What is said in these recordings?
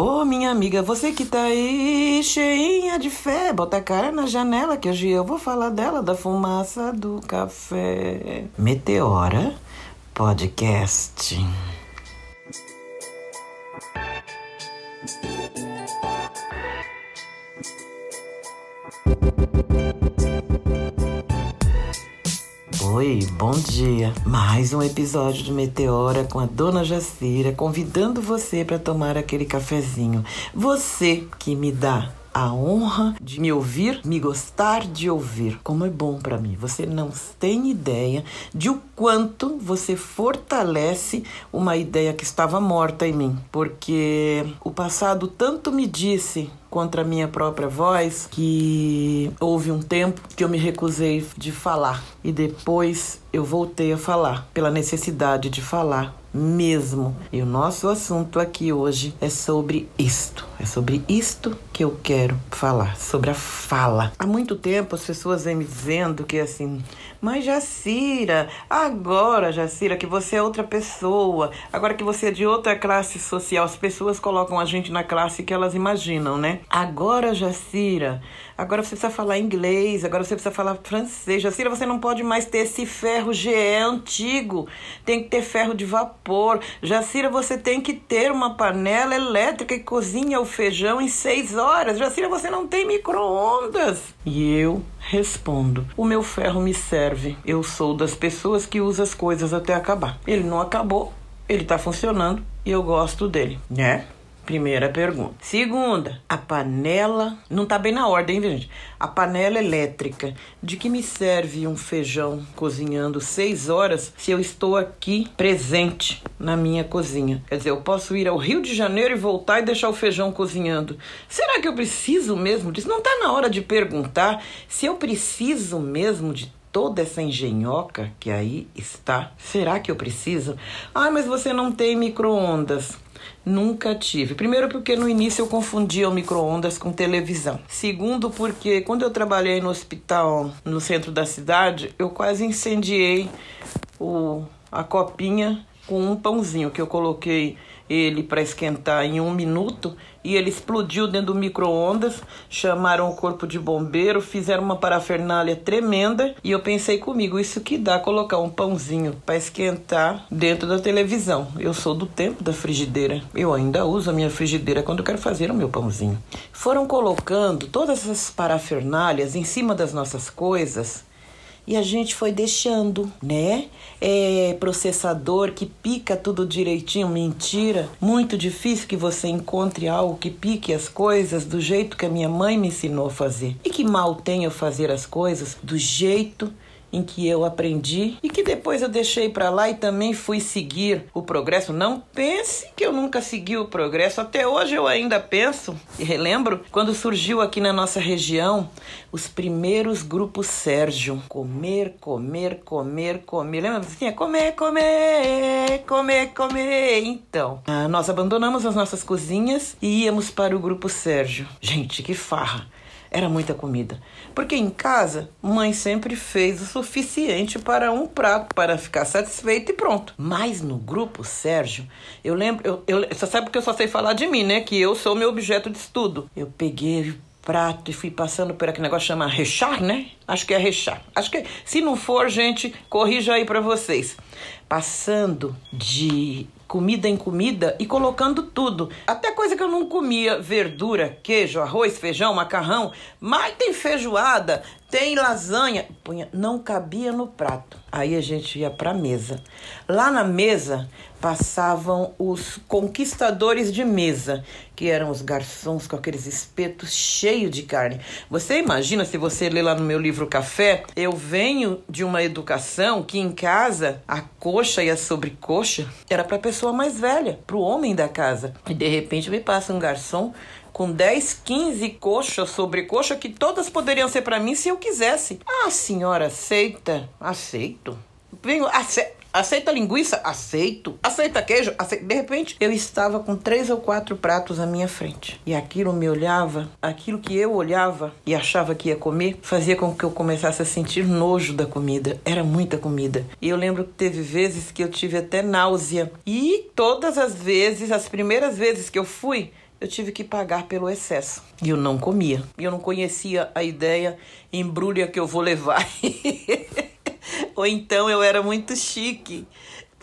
Ô, minha amiga, você que tá aí cheinha de fé, bota a cara na janela que hoje eu vou falar dela, da fumaça do café. Meteora Podcast. Oi, bom dia. Mais um episódio de Meteora com a Dona Jacira, convidando você para tomar aquele cafezinho. Você que me dá a honra de me ouvir, me gostar de ouvir. Como é bom para mim. Você não tem ideia de o quanto você fortalece uma ideia que estava morta em mim, porque o passado tanto me disse contra a minha própria voz que houve um tempo que eu me recusei de falar e depois eu voltei a falar pela necessidade de falar mesmo. E o nosso assunto aqui hoje é sobre isto. É sobre isto que eu quero falar, sobre a fala. Há muito tempo as pessoas vêm me dizendo que assim, mas Jacira, agora, Jacira, que você é outra pessoa, agora que você é de outra classe social, as pessoas colocam a gente na classe que elas imaginam, né? Agora, Jacira, agora você precisa falar inglês, agora você precisa falar francês. Jacira, você não pode mais ter esse ferro GE antigo, tem que ter ferro de vapor. Jacira, você tem que ter uma panela elétrica que cozinha o feijão em seis horas. Jacira, você não tem micro-ondas. E eu respondo: o meu ferro me serve. Eu sou das pessoas que usa as coisas até acabar. Ele não acabou, ele tá funcionando e eu gosto dele, né? Primeira pergunta. Segunda, a panela. Não tá bem na ordem, hein, gente? A panela elétrica. De que me serve um feijão cozinhando seis horas se eu estou aqui presente na minha cozinha? Quer dizer, eu posso ir ao Rio de Janeiro e voltar e deixar o feijão cozinhando. Será que eu preciso mesmo disso? Não tá na hora de perguntar se eu preciso mesmo de toda essa engenhoca que aí está. Será que eu preciso? Ah, mas você não tem micro-ondas. Nunca tive. Primeiro, porque no início eu confundia o micro-ondas com televisão. Segundo, porque quando eu trabalhei no hospital no centro da cidade, eu quase incendiei o, a copinha com um pãozinho que eu coloquei ele para esquentar em um minuto e ele explodiu dentro do micro-ondas. Chamaram o corpo de bombeiro, fizeram uma parafernália tremenda e eu pensei comigo: isso que dá colocar um pãozinho para esquentar dentro da televisão. Eu sou do tempo da frigideira, eu ainda uso a minha frigideira quando eu quero fazer o meu pãozinho. Foram colocando todas essas parafernálias em cima das nossas coisas e a gente foi deixando, né? É processador que pica tudo direitinho, mentira. Muito difícil que você encontre algo que pique as coisas do jeito que a minha mãe me ensinou a fazer. E que mal tem eu fazer as coisas do jeito em que eu aprendi e que depois eu deixei para lá e também fui seguir o progresso. Não pense que eu nunca segui o progresso, até hoje eu ainda penso e relembro quando surgiu aqui na nossa região os primeiros grupos Sérgio. Comer, comer, comer, comer. Lembra? Tinha comer, comer, comer, comer. Então, ah, nós abandonamos as nossas cozinhas e íamos para o grupo Sérgio. Gente, que farra! Era muita comida. Porque em casa, mãe sempre fez o suficiente para um prato, para ficar satisfeito e pronto. Mas no grupo, Sérgio, eu lembro. Eu, eu, você sabe que eu só sei falar de mim, né? Que eu sou meu objeto de estudo. Eu peguei o prato e fui passando por aquele negócio que chama rechar, né? Acho que é rechar. Acho que se não for, gente, corrija aí para vocês. Passando de comida em comida e colocando tudo. Até coisa que eu não comia, verdura, queijo, arroz, feijão, macarrão, mas tem feijoada, tem lasanha, punha, não cabia no prato. Aí a gente ia para mesa. Lá na mesa passavam os conquistadores de mesa, que eram os garçons com aqueles espetos cheios de carne. Você imagina se você ler lá no meu livro Café, eu venho de uma educação que em casa a coxa e a sobrecoxa era para pessoa mais velha, para o homem da casa. E de repente me passa um garçom com 10, 15 coxas sobre coxa que todas poderiam ser para mim se eu quisesse. Ah, senhora, aceita? Aceito. Venho, ace aceita linguiça? Aceito. Aceita queijo? Aceito. De repente, eu estava com três ou quatro pratos à minha frente. E aquilo me olhava, aquilo que eu olhava e achava que ia comer, fazia com que eu começasse a sentir nojo da comida. Era muita comida. E eu lembro que teve vezes que eu tive até náusea. E todas as vezes, as primeiras vezes que eu fui, eu tive que pagar pelo excesso. E eu não comia. E eu não conhecia a ideia embrulha que eu vou levar. Ou então eu era muito chique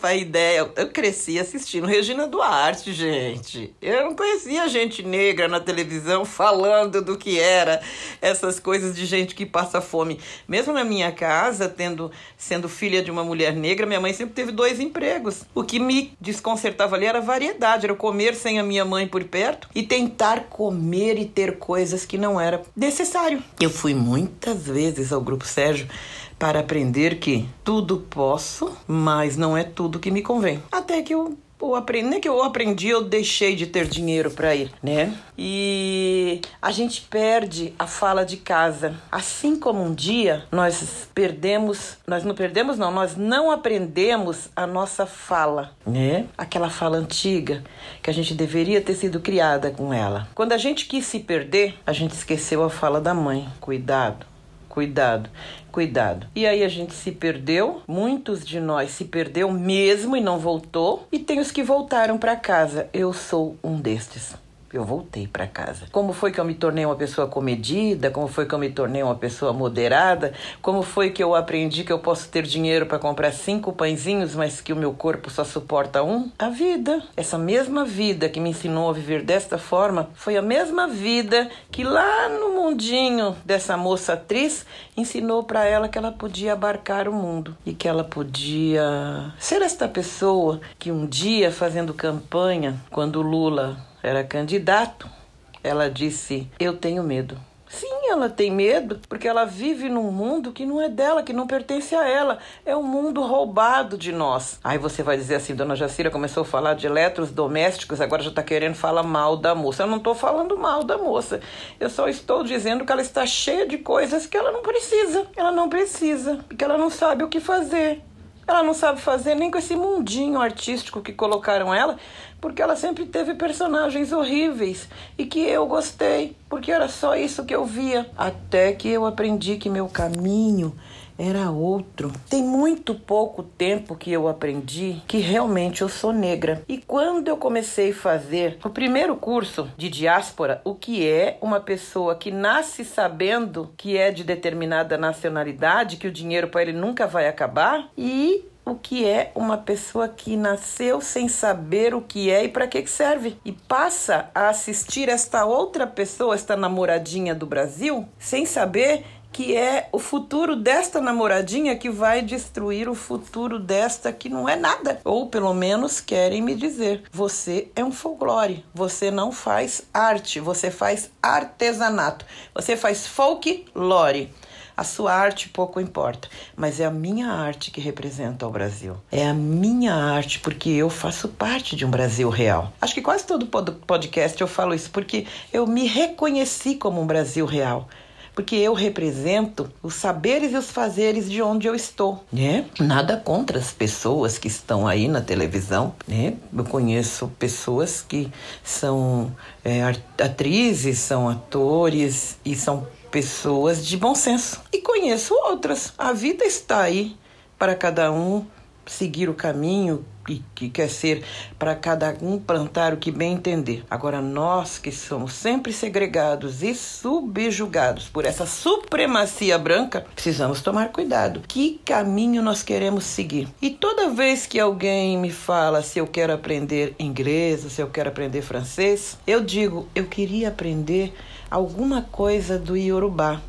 a ideia. Eu cresci assistindo Regina Duarte, gente. Eu não conhecia gente negra na televisão falando do que era essas coisas de gente que passa fome. Mesmo na minha casa, tendo sendo filha de uma mulher negra, minha mãe sempre teve dois empregos. O que me desconcertava ali era a variedade, era comer sem a minha mãe por perto e tentar comer e ter coisas que não era necessário. Eu fui muitas vezes ao grupo Sérgio para aprender que tudo posso, mas não é tudo que me convém. Até que eu eu aprendi, nem que eu aprendi, eu deixei de ter dinheiro para ir, né? E a gente perde a fala de casa. Assim como um dia nós perdemos, nós não perdemos não, nós não aprendemos a nossa fala, né? Aquela fala antiga que a gente deveria ter sido criada com ela. Quando a gente quis se perder, a gente esqueceu a fala da mãe. Cuidado cuidado, cuidado. E aí a gente se perdeu, muitos de nós se perdeu mesmo e não voltou, e tem os que voltaram para casa. Eu sou um destes eu voltei para casa. Como foi que eu me tornei uma pessoa comedida? Como foi que eu me tornei uma pessoa moderada? Como foi que eu aprendi que eu posso ter dinheiro para comprar cinco pãezinhos, mas que o meu corpo só suporta um? A vida. Essa mesma vida que me ensinou a viver desta forma foi a mesma vida que lá no mundinho dessa moça atriz ensinou para ela que ela podia abarcar o mundo e que ela podia ser esta pessoa que um dia fazendo campanha, quando Lula era candidato, ela disse: Eu tenho medo. Sim, ela tem medo, porque ela vive num mundo que não é dela, que não pertence a ela. É um mundo roubado de nós. Aí você vai dizer assim: Dona Jacira começou a falar de eletrodomésticos, agora já está querendo falar mal da moça. Eu não estou falando mal da moça. Eu só estou dizendo que ela está cheia de coisas que ela não precisa. Ela não precisa, porque ela não sabe o que fazer. Ela não sabe fazer nem com esse mundinho artístico que colocaram ela, porque ela sempre teve personagens horríveis e que eu gostei, porque era só isso que eu via. Até que eu aprendi que meu caminho era outro. Tem muito pouco tempo que eu aprendi que realmente eu sou negra. E quando eu comecei a fazer o primeiro curso de diáspora, o que é uma pessoa que nasce sabendo que é de determinada nacionalidade, que o dinheiro para ele nunca vai acabar, e o que é uma pessoa que nasceu sem saber o que é e para que serve e passa a assistir esta outra pessoa, esta namoradinha do Brasil, sem saber que é o futuro desta namoradinha que vai destruir o futuro desta que não é nada. Ou pelo menos querem me dizer: você é um folclore, você não faz arte, você faz artesanato, você faz folklore. A sua arte pouco importa, mas é a minha arte que representa o Brasil. É a minha arte porque eu faço parte de um Brasil real. Acho que quase todo podcast eu falo isso porque eu me reconheci como um Brasil real porque eu represento os saberes e os fazeres de onde eu estou, né? Nada contra as pessoas que estão aí na televisão, né? Eu conheço pessoas que são é, atrizes, são atores e são pessoas de bom senso. E conheço outras. A vida está aí para cada um seguir o caminho que, que quer ser para cada um plantar o que bem entender. Agora, nós que somos sempre segregados e subjugados por essa supremacia branca, precisamos tomar cuidado. Que caminho nós queremos seguir? E toda vez que alguém me fala se eu quero aprender inglês, se eu quero aprender francês, eu digo, eu queria aprender alguma coisa do Yorubá.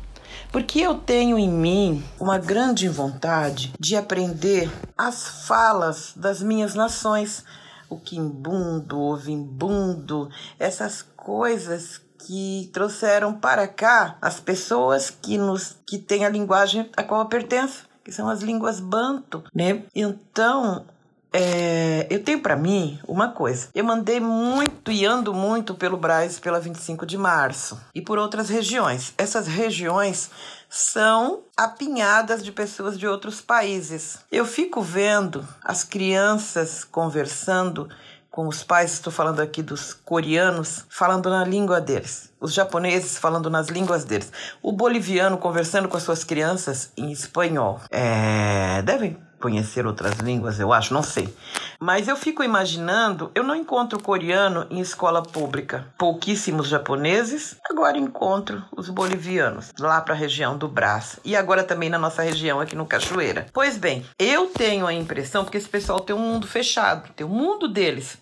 Porque eu tenho em mim uma grande vontade de aprender as falas das minhas nações, o quimbundo, o vimbundo, essas coisas que trouxeram para cá as pessoas que nos que têm a linguagem a qual eu pertenço, que são as línguas banto, né? Então, é, eu tenho para mim uma coisa. Eu mandei muito e ando muito pelo Braz pela 25 de março e por outras regiões. Essas regiões são apinhadas de pessoas de outros países. Eu fico vendo as crianças conversando com os pais, estou falando aqui dos coreanos, falando na língua deles, os japoneses falando nas línguas deles, o boliviano conversando com as suas crianças em espanhol. É, devem conhecer outras línguas, eu acho, não sei. Mas eu fico imaginando, eu não encontro coreano em escola pública. Pouquíssimos japoneses, agora encontro os bolivianos, lá para a região do Brás. E agora também na nossa região aqui no Cachoeira. Pois bem, eu tenho a impressão, porque esse pessoal tem um mundo fechado, tem o um mundo deles.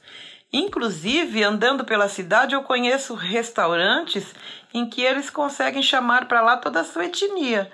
Inclusive, andando pela cidade, eu conheço restaurantes em que eles conseguem chamar para lá toda a sua etnia.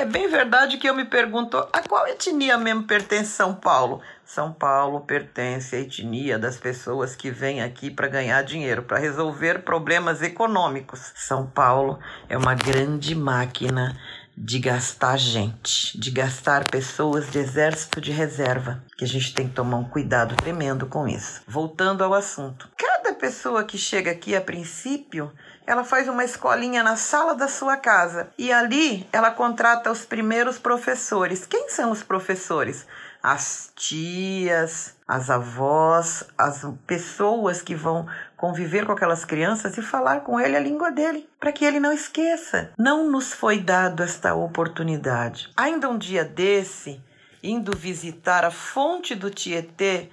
É bem verdade que eu me pergunto a qual etnia mesmo pertence São Paulo? São Paulo pertence à etnia das pessoas que vêm aqui para ganhar dinheiro, para resolver problemas econômicos. São Paulo é uma grande máquina de gastar gente, de gastar pessoas de exército de reserva, que a gente tem que tomar um cuidado tremendo com isso. Voltando ao assunto. Cada pessoa que chega aqui a princípio ela faz uma escolinha na sala da sua casa e ali ela contrata os primeiros professores. Quem são os professores? As tias, as avós, as pessoas que vão conviver com aquelas crianças e falar com ele a língua dele, para que ele não esqueça. Não nos foi dado esta oportunidade. Ainda um dia desse, indo visitar a fonte do Tietê,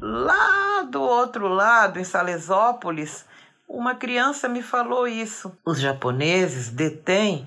lá do outro lado, em Salesópolis, uma criança me falou isso. Os japoneses detêm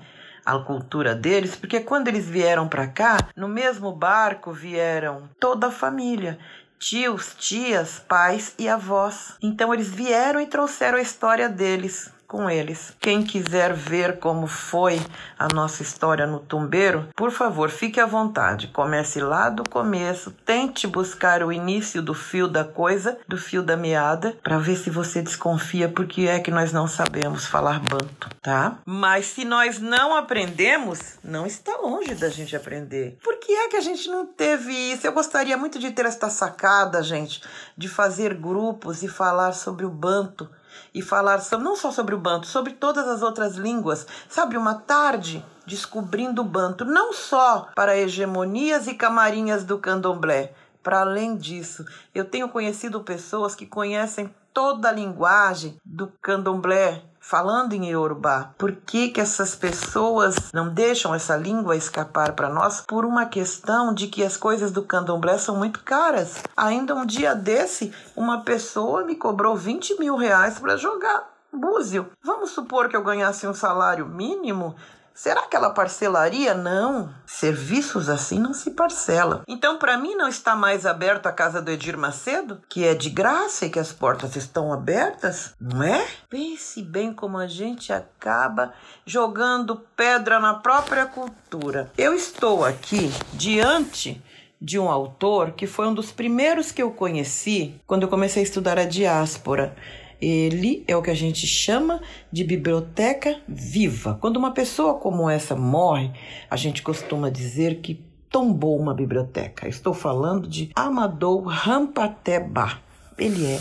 a cultura deles, porque quando eles vieram para cá, no mesmo barco vieram toda a família tios, tias, pais e avós. Então eles vieram e trouxeram a história deles com eles. Quem quiser ver como foi a nossa história no Tumbeiro, por favor, fique à vontade. Comece lá do começo, tente buscar o início do fio da coisa, do fio da meada, para ver se você desconfia porque é que nós não sabemos falar banto, tá? Mas se nós não aprendemos, não está longe da gente aprender. Por que é que a gente não teve isso? Eu gostaria muito de ter esta sacada, gente, de fazer grupos e falar sobre o banto e falar não só sobre o banto, sobre todas as outras línguas. Sabe, uma tarde descobrindo o banto, não só para hegemonias e camarinhas do candomblé. Para além disso, eu tenho conhecido pessoas que conhecem toda a linguagem do candomblé, falando em Yorubá. Por que, que essas pessoas não deixam essa língua escapar para nós? Por uma questão de que as coisas do candomblé são muito caras. Ainda um dia desse, uma pessoa me cobrou 20 mil reais para jogar búzio. Vamos supor que eu ganhasse um salário mínimo, Será que ela parcelaria? Não. Serviços assim não se parcela. Então, para mim, não está mais aberto a casa do Edir Macedo, que é de graça e que as portas estão abertas, não é? Pense bem como a gente acaba jogando pedra na própria cultura. Eu estou aqui diante de um autor que foi um dos primeiros que eu conheci quando eu comecei a estudar a diáspora. Ele é o que a gente chama de biblioteca viva. Quando uma pessoa como essa morre, a gente costuma dizer que tombou uma biblioteca. Estou falando de Amadou Rampateba. Ele é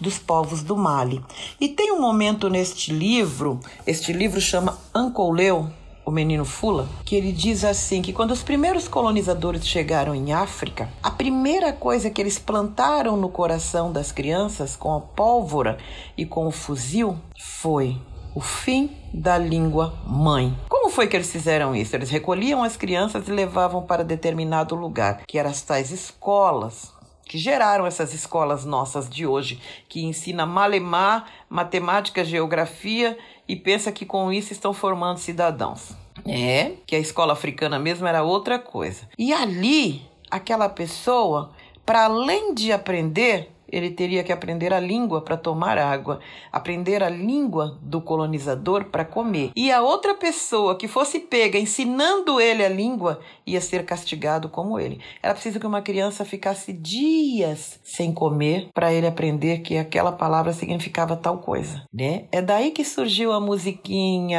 dos povos do Mali. E tem um momento neste livro, este livro chama Ancoleu, o menino Fula, que ele diz assim que quando os primeiros colonizadores chegaram em África, a primeira coisa que eles plantaram no coração das crianças com a pólvora e com o fuzil foi o fim da língua mãe. Como foi que eles fizeram isso? Eles recolhiam as crianças e levavam para determinado lugar, que eram as tais escolas, que geraram essas escolas nossas de hoje, que ensina malemar, matemática, geografia e pensa que com isso estão formando cidadãos. É, que a escola africana mesmo era outra coisa. E ali, aquela pessoa, para além de aprender, ele teria que aprender a língua para tomar água, aprender a língua do colonizador para comer. E a outra pessoa que fosse pega ensinando ele a língua ia ser castigado como ele. Era preciso que uma criança ficasse dias sem comer para ele aprender que aquela palavra significava tal coisa, né? É daí que surgiu a musiquinha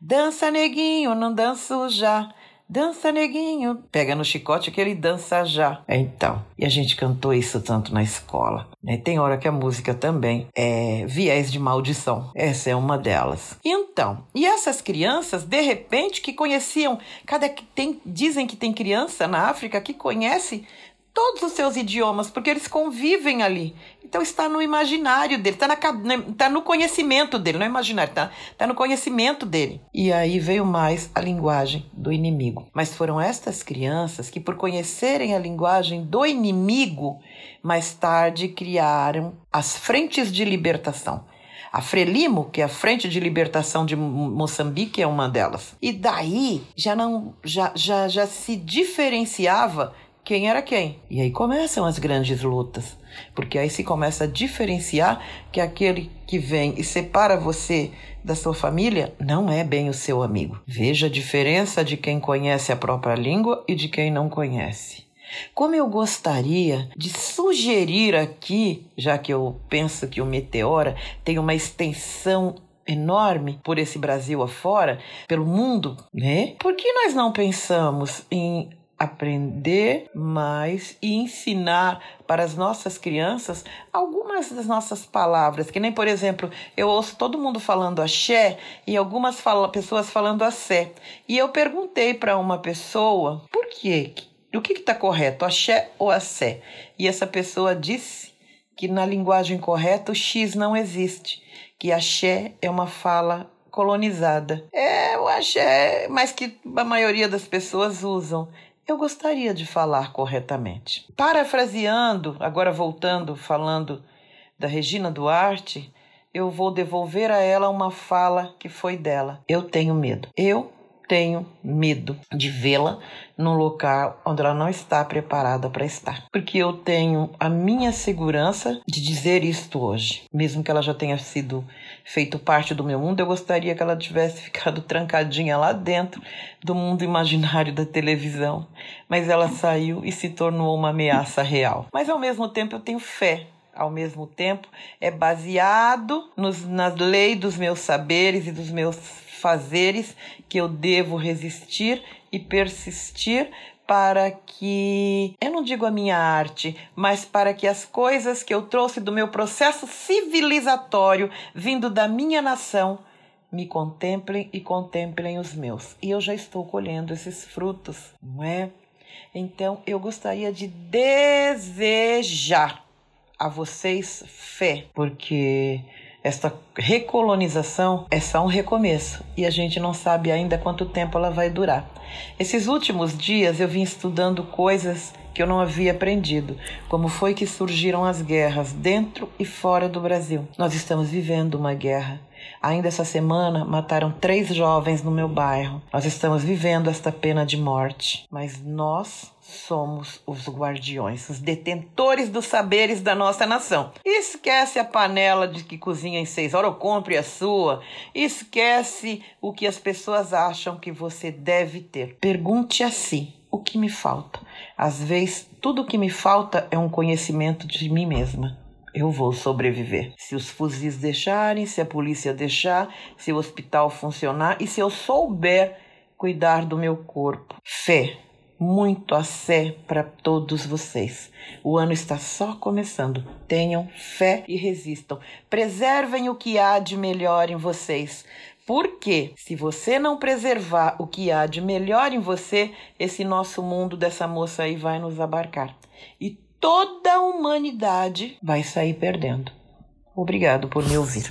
Dança neguinho, não danço já. Dança, neguinho. Pega no chicote que ele dança já. Então, e a gente cantou isso tanto na escola. Né? Tem hora que a música também é viés de maldição. Essa é uma delas. Então, e essas crianças, de repente, que conheciam, cada que tem, dizem que tem criança na África que conhece todos os seus idiomas, porque eles convivem ali. Então está no imaginário dele, está, na, tá no conhecimento dele, não é imaginário, está tá no conhecimento dele. E aí veio mais a linguagem do inimigo. Mas foram estas crianças que, por conhecerem a linguagem do inimigo, mais tarde criaram as frentes de libertação. A Frelimo, que é a Frente de Libertação de Moçambique, é uma delas. E daí já não já, já, já se diferenciava quem era quem. E aí começam as grandes lutas, porque aí se começa a diferenciar que aquele que vem e separa você da sua família não é bem o seu amigo. Veja a diferença de quem conhece a própria língua e de quem não conhece. Como eu gostaria de sugerir aqui, já que eu penso que o Meteora tem uma extensão enorme por esse Brasil afora, pelo mundo, né? Por que nós não pensamos em aprender mais e ensinar para as nossas crianças algumas das nossas palavras, que nem, por exemplo, eu ouço todo mundo falando axé e algumas fala, pessoas falando assé. E eu perguntei para uma pessoa por quê? O que está correto, axé ou assé? E essa pessoa disse que na linguagem correta o X não existe, que axé é uma fala colonizada. É o axé, mas que a maioria das pessoas usam eu gostaria de falar corretamente. Parafraseando, agora voltando, falando da Regina Duarte, eu vou devolver a ela uma fala que foi dela. Eu tenho medo. Eu tenho medo de vê-la num local onde ela não está preparada para estar. Porque eu tenho a minha segurança de dizer isto hoje. Mesmo que ela já tenha sido feito parte do meu mundo, eu gostaria que ela tivesse ficado trancadinha lá dentro do mundo imaginário da televisão. Mas ela saiu e se tornou uma ameaça real. Mas ao mesmo tempo eu tenho fé ao mesmo tempo, é baseado nos, nas leis dos meus saberes e dos meus fazeres que eu devo resistir e persistir para que, eu não digo a minha arte, mas para que as coisas que eu trouxe do meu processo civilizatório, vindo da minha nação, me contemplem e contemplem os meus. E eu já estou colhendo esses frutos, não é? Então eu gostaria de desejar a vocês fé, porque esta recolonização é só um recomeço e a gente não sabe ainda quanto tempo ela vai durar. Esses últimos dias eu vim estudando coisas que eu não havia aprendido, como foi que surgiram as guerras dentro e fora do Brasil. Nós estamos vivendo uma guerra Ainda essa semana mataram três jovens no meu bairro. Nós estamos vivendo esta pena de morte, mas nós somos os guardiões, os detentores dos saberes da nossa nação. Esquece a panela de que cozinha em seis horas, ou compre a sua. Esquece o que as pessoas acham que você deve ter. Pergunte a si: o que me falta? Às vezes, tudo o que me falta é um conhecimento de mim mesma eu vou sobreviver. Se os fuzis deixarem, se a polícia deixar, se o hospital funcionar e se eu souber cuidar do meu corpo. Fé, muito a fé para todos vocês. O ano está só começando. Tenham fé e resistam. Preservem o que há de melhor em vocês. Porque se você não preservar o que há de melhor em você, esse nosso mundo dessa moça aí vai nos abarcar. E toda a humanidade vai sair perdendo. Obrigado por me ouvir.